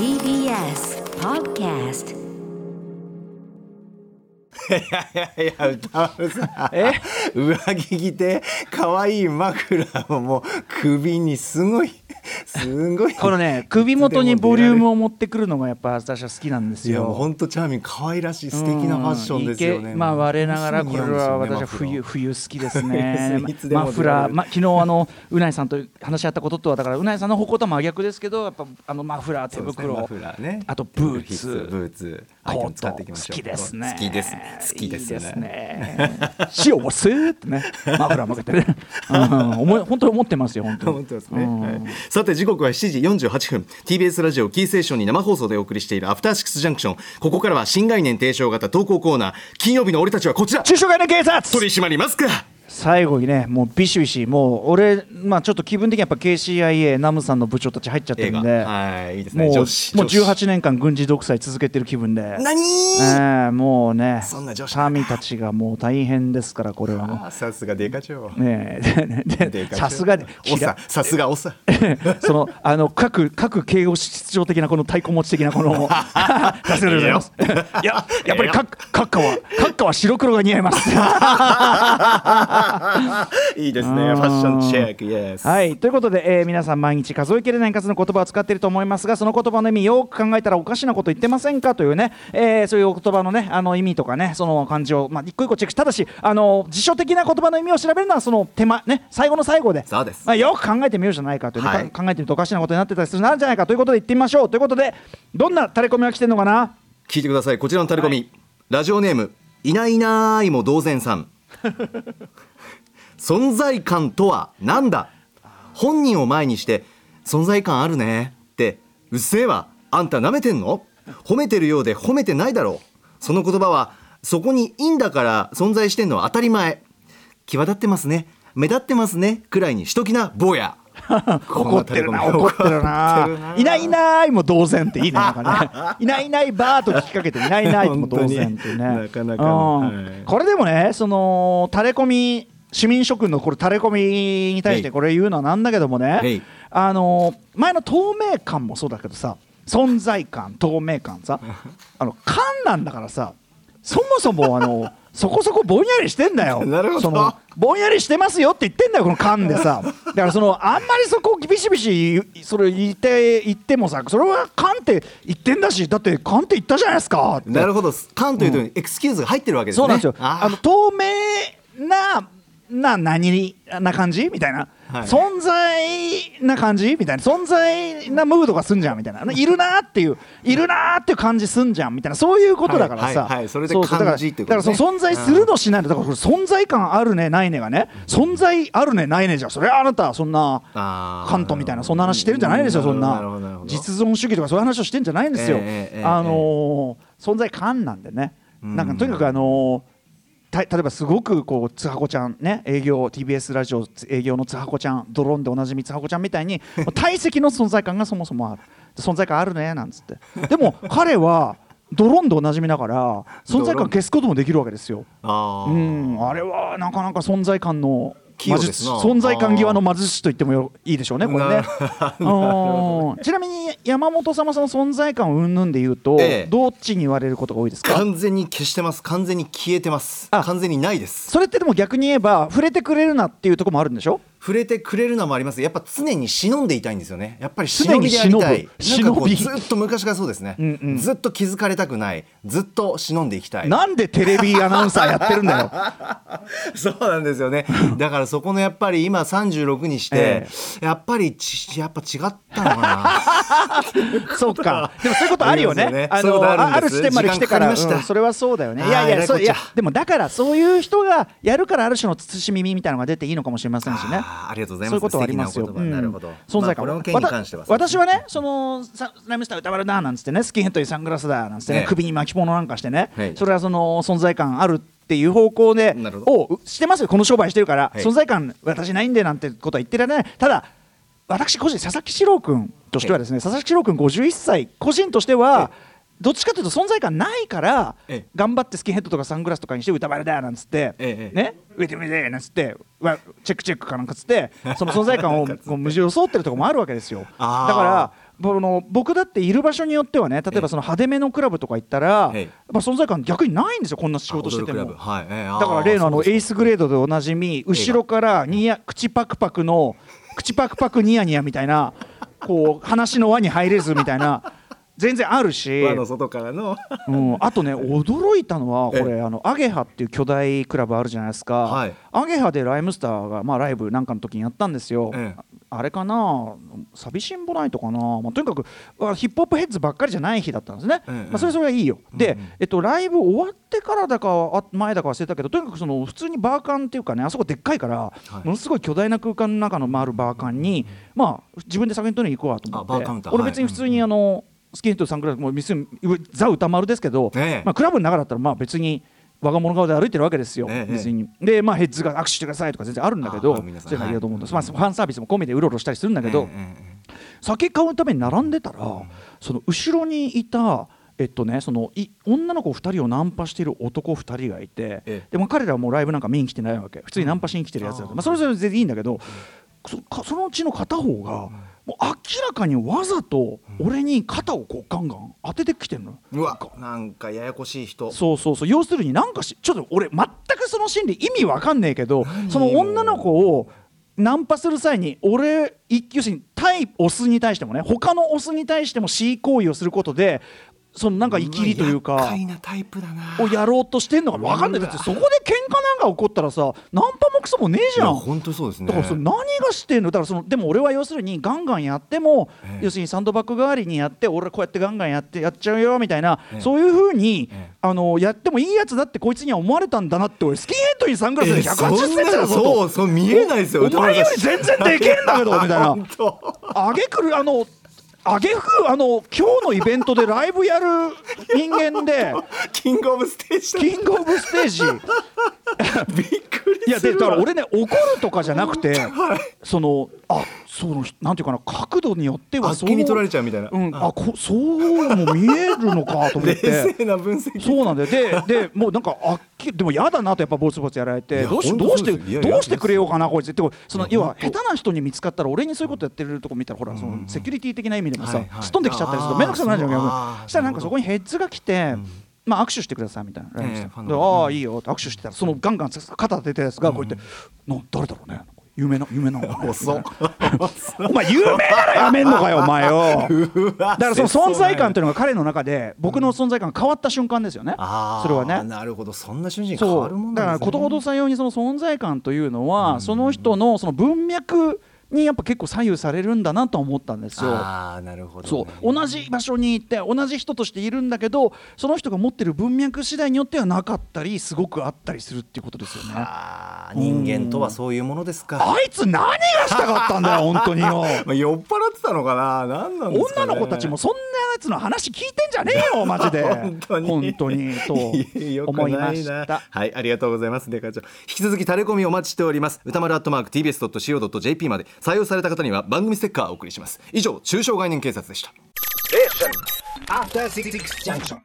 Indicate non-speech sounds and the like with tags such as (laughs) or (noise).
TBS Podcast. いやいや歌丸さん。上着着て可愛いマフラーをもう首にすごいすごい。このね首元にボリュームを持ってくるのがやっぱ私は好きなんですいやもうよ。本当チャーミング可愛らしい素敵なファッションですよね。まあ我ながらこれは私は冬冬好きですね。(laughs) マフラー、ま、昨日あのうないさんと話し合ったこととはだからうないさんの方向とは真逆ですけどやっぱあのマフラー手袋、マフラーね。あとブーツブーツコート好きですね。好きです。好きですよね。ね。塩をスーってね。マフラー向けてね、うん、思い本当に思ってますよ本当に。本当ですね、うん。はいさて時刻は7時48分。TBS ラジオキーステーションに生放送でお送りしているアフターシックスジャンクション。ここからは新概念提唱型投稿コーナー。金曜日の俺たちはこちら。中小概念警察。取り締まりますか最後にねもうビシビシもう俺まあちょっと気分的にやっぱ KCIA ナムさんの部長たち入っちゃってるんではいいいですね。もうもう女子。18年間軍事独裁続けてる気分で。何ええもうねそんな女子民たちがもう大変ですからこれは。もあさすがデカ長。うねえさすがにおささすがおさ (laughs) そのあの各各敬語秩序的なこの太鼓持ち的なこの (laughs) さすがでございます。いやや。っぱり閣閣下は閣下は白黒が似合います (laughs) (laughs) いいですね。ファッションチェックイエスはい。ということで、えー皆さん毎日数えきれない数の言葉を使っていると思いますがその言葉の意味よく考えたらおかしなこと言ってませんかというね、えーそういうお言葉のねあの意味とかねその漢字を、まあ、一個一個チェック。しただしあの辞書的な言葉の意味を調べるのはその手間ね最後の最後でそうです。まあ、よく考えてみようじゃないかというね、はい。か考えてみるとおかしなことになってたりするのあるんじゃないかということで言ってみましょう。ということでどんなタレコミが来てるのかな？聞いてください。こちらのタレコミ、ラジオネームいないいないも同然さん (laughs) 存在感とは何だ？本人を前にして存在感あるね。ってうっせえわ。あんたなめてんの？褒めてるようで褒めてないだろう。その言葉はそこにいいんだから存在してんのは当たり前。際立ってますね。目立ってますね。くらいにしときな坊や。(laughs) 怒ってるな怒ってる怒な。いないいないも同然っていいねなんかね。(laughs) いないいないバーと聞きかけていないいないも同然ってね。なかなかの。うん。はい。これでもねそのタレコミ市民諸君のこれタレコミに対してこれ言うのはなんだけどもね。あの前の透明感もそうだけどさ存在感透明感さ。(laughs) あの感なんだからさそもそもあのそこそこぼんやりしてんだよ。なるほど。そのぼんやりしてますよって言ってんだよこの缶でさだからそのあんまりそこビシビシそれ言って言ってもさそれは缶って言ってんだしだって缶って言ったじゃないですかなるほど。カンというと、エクスキューズが入ってるわけですね。そうなんですよ。ああの透明なな何な感じみたいな、はい。存在な感じみたいな。存在なムードがすんじゃんみたいな。いるなっていういるなっていう感じすんじゃんみたいな。そういうことだからさ、はいはいはい。それで感じってことね。だからその存在するのしないのだから存在感あるねないねがね。存在あるねないねじゃそれはあなたそんなカントみたいなそんな話してるんじゃないですよそんな。実存主義とかそういう話をしてんじゃないんですよ、ええええええあのー存在感なんでね。なんかとにかくあのーた例えばすごくこうつはこちゃんね営業 TBS ラジオ営業のつはこちゃんドローンでおなじみつはこちゃんみたいに (laughs) 体積の存在感がそもそもある。存在感あるねなんつって。でも彼はドローンでおなじみだから存在感消すこともできるわけですよ。あーうん、あれはなかなか存在感の存在感際の魔術師と言ってもよいいでしょうねこれね。なうん。ちなみに山本様その存在感云々で言うと、ええ。どっちに言われることが多いですか？完全に消してます。完全に消えてます。あ。完全にないです。それってでも逆に言えば触れてくれるなっていうところもあるんでしょ？触れてくれるのもあります。やっぱ常に忍んでいたいんですよね。やっぱり常忍にびでありたい。なんかこうずっと昔からそうですね、うんうん。ずっと気づかれたくない。ずっと忍んでいきたい。なんでテレビアナウンサーやってるんだよ。(laughs) そうなんですよね。だからそこのやっぱり今36にして、えやっぱりちやっぱ違ったのかな。(laughs) そうか。でもそういうことあるよね。ね。あのあある地点まで来てから。うんそれはそうだよね。いやいやいやでもだからそういう人がやるからある種の慎みみたいなのが出ていいのかもしれませんしねありがとうございます。そういうことはありますよ。なるほどうん。存在感、まあこの件に関してはわた私はね、そのさライムスター歌丸だなんつってね、スキンヘッドにサングラスだなんつってね、ええ。首に巻き物なんかしてね、はい。それはその存在感あるっていう方向でをしてますよ、この商売してるから、はい。存在感私ないんでなんてことは言ってられない。ただ私個人佐々木史郎君としてはですね、佐々木史郎君51歳個人としては。どっちかというと存在感ないからええ。頑張ってスキンヘッドとかサングラスとかにして歌丸だなんつって、ええね上で上でなんつってわチェックチェックかなんかつって (laughs) その存在感を無事装ってるところもあるわけですよ。(laughs) だからあの僕だっている場所によってはね例えばその派手めのクラブとか行ったら、ええ。やっぱ存在感逆にないんですよこんな仕事してても。はい。ええだから例のあのエーススグレードでおなじみ後ろからニヤ口パクパクの口パクパクニヤニヤみたいなこう話の輪に入れずみたいな全然あるし、輪の外からの。うん、あとね (laughs) 驚いたのはこえ。れあのアゲハっていう巨大クラブあるじゃないですか、はい。アゲハでライムスターが、まあ、ライブなんかの時にやったんですよ、ええ。あれかな？寂しんぼないとかな、まあ、とにかくあヒップホップヘッズばっかりじゃない日だったんですね、ええ。まあ、それそれはいいよ、でうんうん、えっと、ライブ終わってからだかあ前だか忘れたけどとにかくその普通にバーカンっていうかねあそこでっかいから、い。ものすごい巨大な空間の中の回るバーカンに、まあ自分で酒に取りに行こうわと思って。俺別に普通にあの、スキンヘッドサングラスもう別にザ歌丸ですけど、ええ。まあ、クラブの中だったらまあ別に我が物顔で歩いてるわけですよ、ええ。別に。でまあヘッズが握手してくださいとか全然あるんだけどああ皆さんそういうのはいいと思うんです、はいまあ、ファンサービスも込みでうろうろしたりするんだけど、酒買うために並んでたら、その後ろにいたえっとね、そのい女の子2人をナンパしている男2人がいて、ええ。でも彼らはもうライブなんか見に来てないわけ。普通にナンパしに来てるやつだと、うんまあ、それぞれ全然いいんだけど、そかそのうちの片方が、もう明らかにわざと俺に肩をこうガンガン当ててきてるのうわなんか。ややこしい人。そうそうそう。要するになんかしちょっと俺全くその心理意味わかんねえけどその女の子をナンパする際に俺い要するに対オスに対してもね他のオスに対しても C 行為をすることでそのなんか生きりというかをやろうとしてんのかわかんない。だってそこで喧嘩なんか起こったらさナンパもクソもねえじゃん。本当そうですね。だからその何がしてんの？だからそのでも俺は要するにガンガンやっても、ええ。要するにサンドバッグ代わりにやって俺こうやってガンガンやってやっちゃうよみたいな、ええ。そういうふうに、ええ。あのやってもいいやつだってこいつには思われたんだなって俺スキンヘッドにサングラスでえ180そんなセンチだぞそうそう見えないですよお前より全然でけえんだけどみたいな。(laughs) あげくるあのあげくあの今日のイベントでライブやる人間でキングオブステージだキングオブステージびっくりいやするわ。でだから俺ね怒るとかじゃなくて、(laughs) そのあそのなんていうかな角度によってはあっけに取られちゃうみたいな。うん、あこそうも見えるのかと思っ冷てそうなんだよ。ででもうなんかあでも嫌だなとやっぱボツボツやられいてどうしどうしてどうしてくれようかなこいつ。ってその要は下手な人に見つかったら俺にそういうことやってるとこ見たらほらそのセキュリティ的な意味でもさすっ飛んできちゃったりすると面倒くさくなるじゃんしたらなんかそこにヘッズが来て、まあ握手してくださいみたいな、ええファンでのああいいよって握手してたら。そのガンガン肩当てたやつがこうやって、な誰だろうね有名な有名なの。かな遅っ。お前有名ならやめんのかよお前よ。う (laughs) わだからその存在感というのが彼の中で僕の存在感が変わった瞬間ですよね。あーそれはね。なるほど。そんな瞬時に変わるもそう。だからことほどさようにその存在感というのはその人のその文脈にやっぱ結構左右されるんだなと思ったんですよ。ああなるほど、ね、そう同じ場所に行って同じ人としているんだけどその人が持ってる文脈次第によってはなかったりすごくあったりするっていうことですよね。人間とはそういうものですかあいつ何がしたかったんだよ本当によ。(laughs) まあ酔っ払ってたのかな何なんですか、ね、女の子たちもそんなやつの話聞いてんじゃねえよ (laughs) マジで。本当に。本当にとよく思いまないなした。はいありがとうございます。デカ長。引き続きタレコミお待ちしております。歌丸アットマーク TBS.CO.JP まで。採用された方には番組ステッカーをお送りします。以上中小概念警察でした。After Six Junction.